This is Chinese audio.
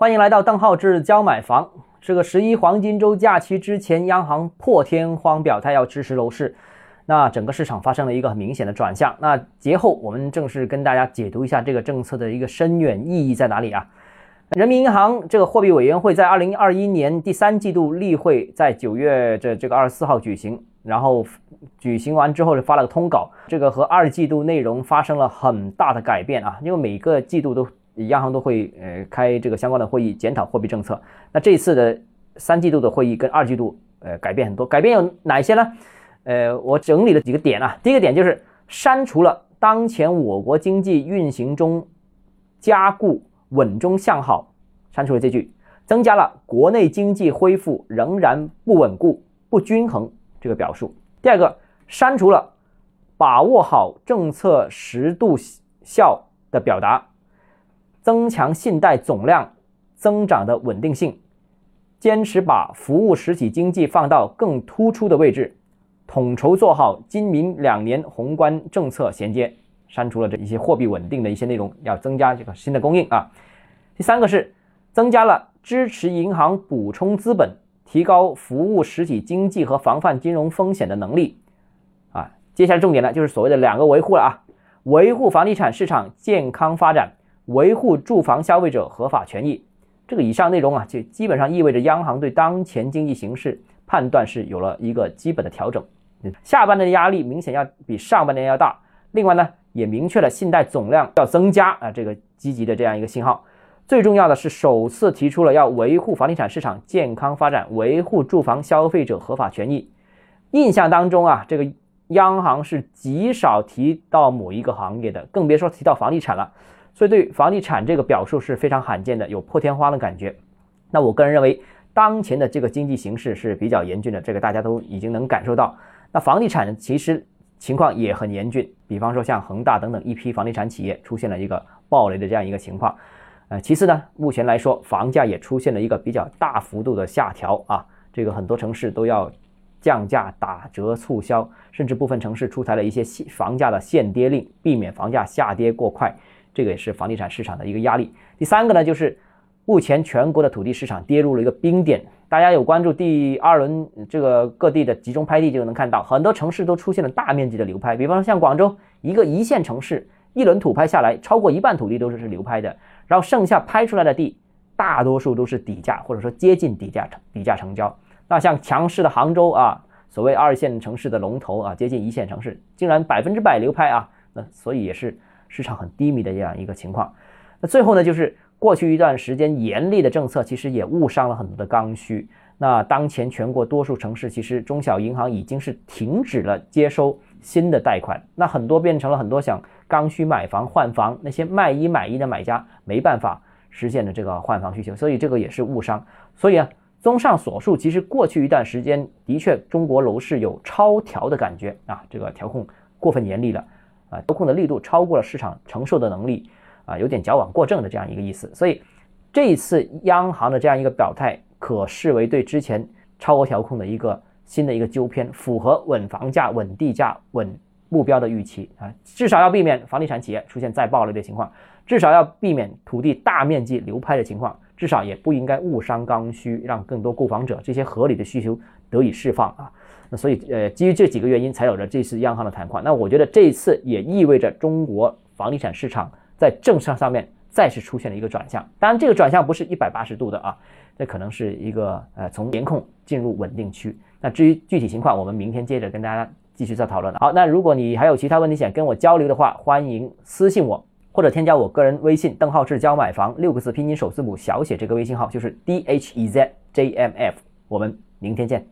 欢迎来到邓浩志教买房。这个十一黄金周假期之前，央行破天荒表态要支持楼市，那整个市场发生了一个很明显的转向。那节后我们正式跟大家解读一下这个政策的一个深远意义在哪里啊？人民银行这个货币委员会在二零二一年第三季度例会，在九月这这个二十四号举行，然后举行完之后就发了个通稿，这个和二季度内容发生了很大的改变啊，因为每个季度都。央行都会呃开这个相关的会议检讨货币政策。那这次的三季度的会议跟二季度呃改变很多，改变有哪些呢？呃，我整理了几个点啊。第一个点就是删除了当前我国经济运行中加固稳中向好，删除了这句，增加了国内经济恢复仍然不稳固不均衡这个表述。第二个，删除了把握好政策适度效的表达。增强信贷总量增长的稳定性，坚持把服务实体经济放到更突出的位置，统筹做好今明两年宏观政策衔接。删除了这一些货币稳定的一些内容，要增加这个新的供应啊。第三个是增加了支持银行补充资本、提高服务实体经济和防范金融风险的能力啊。接下来重点呢，就是所谓的两个维护了啊，维护房地产市场健康发展。维护住房消费者合法权益，这个以上内容啊，就基本上意味着央行对当前经济形势判断是有了一个基本的调整。下半年的压力明显要比上半年要大。另外呢，也明确了信贷总量要增加啊，这个积极的这样一个信号。最重要的是，首次提出了要维护房地产市场健康发展，维护住房消费者合法权益。印象当中啊，这个央行是极少提到某一个行业的，更别说提到房地产了。所以对房地产这个表述是非常罕见的，有破天荒的感觉。那我个人认为，当前的这个经济形势是比较严峻的，这个大家都已经能感受到。那房地产其实情况也很严峻，比方说像恒大等等一批房地产企业出现了一个暴雷的这样一个情况。呃，其次呢，目前来说房价也出现了一个比较大幅度的下调啊，这个很多城市都要降价、打折、促销，甚至部分城市出台了一些限房价的限跌令，避免房价下跌过快。这个也是房地产市场的一个压力。第三个呢，就是目前全国的土地市场跌入了一个冰点。大家有关注第二轮这个各地的集中拍地，就能看到很多城市都出现了大面积的流拍。比方说像广州一个一线城市，一轮土拍下来，超过一半土地都是是流拍的，然后剩下拍出来的地，大多数都是底价或者说接近底价成底价成交。那像强势的杭州啊，所谓二线城市的龙头啊，接近一线城市，竟然百分之百流拍啊，那所以也是。市场很低迷的这样一个情况，那最后呢，就是过去一段时间严厉的政策，其实也误伤了很多的刚需。那当前全国多数城市，其实中小银行已经是停止了接收新的贷款，那很多变成了很多想刚需买房换房，那些卖一买一的买家没办法实现的这个换房需求，所以这个也是误伤。所以啊，综上所述，其实过去一段时间的确中国楼市有超调的感觉啊，这个调控过分严厉了。啊，调控的力度超过了市场承受的能力，啊，有点矫枉过正的这样一个意思。所以这一次央行的这样一个表态，可视为对之前超额调控的一个新的一个纠偏，符合稳房价、稳地价、稳目标的预期啊。至少要避免房地产企业出现再暴雷的情况，至少要避免土地大面积流拍的情况，至少也不应该误伤刚需，让更多购房者这些合理的需求得以释放啊。那所以，呃，基于这几个原因，才有了这次央行的谈话。那我觉得这一次也意味着中国房地产市场在政策上面再次出现了一个转向。当然，这个转向不是一百八十度的啊，这可能是一个呃从严控进入稳定区。那至于具体情况，我们明天接着跟大家继续再讨论。好，那如果你还有其他问题想跟我交流的话，欢迎私信我或者添加我个人微信邓浩志教买房六个字拼音首字母小写这个微信号就是 d h e z j m f。我们明天见。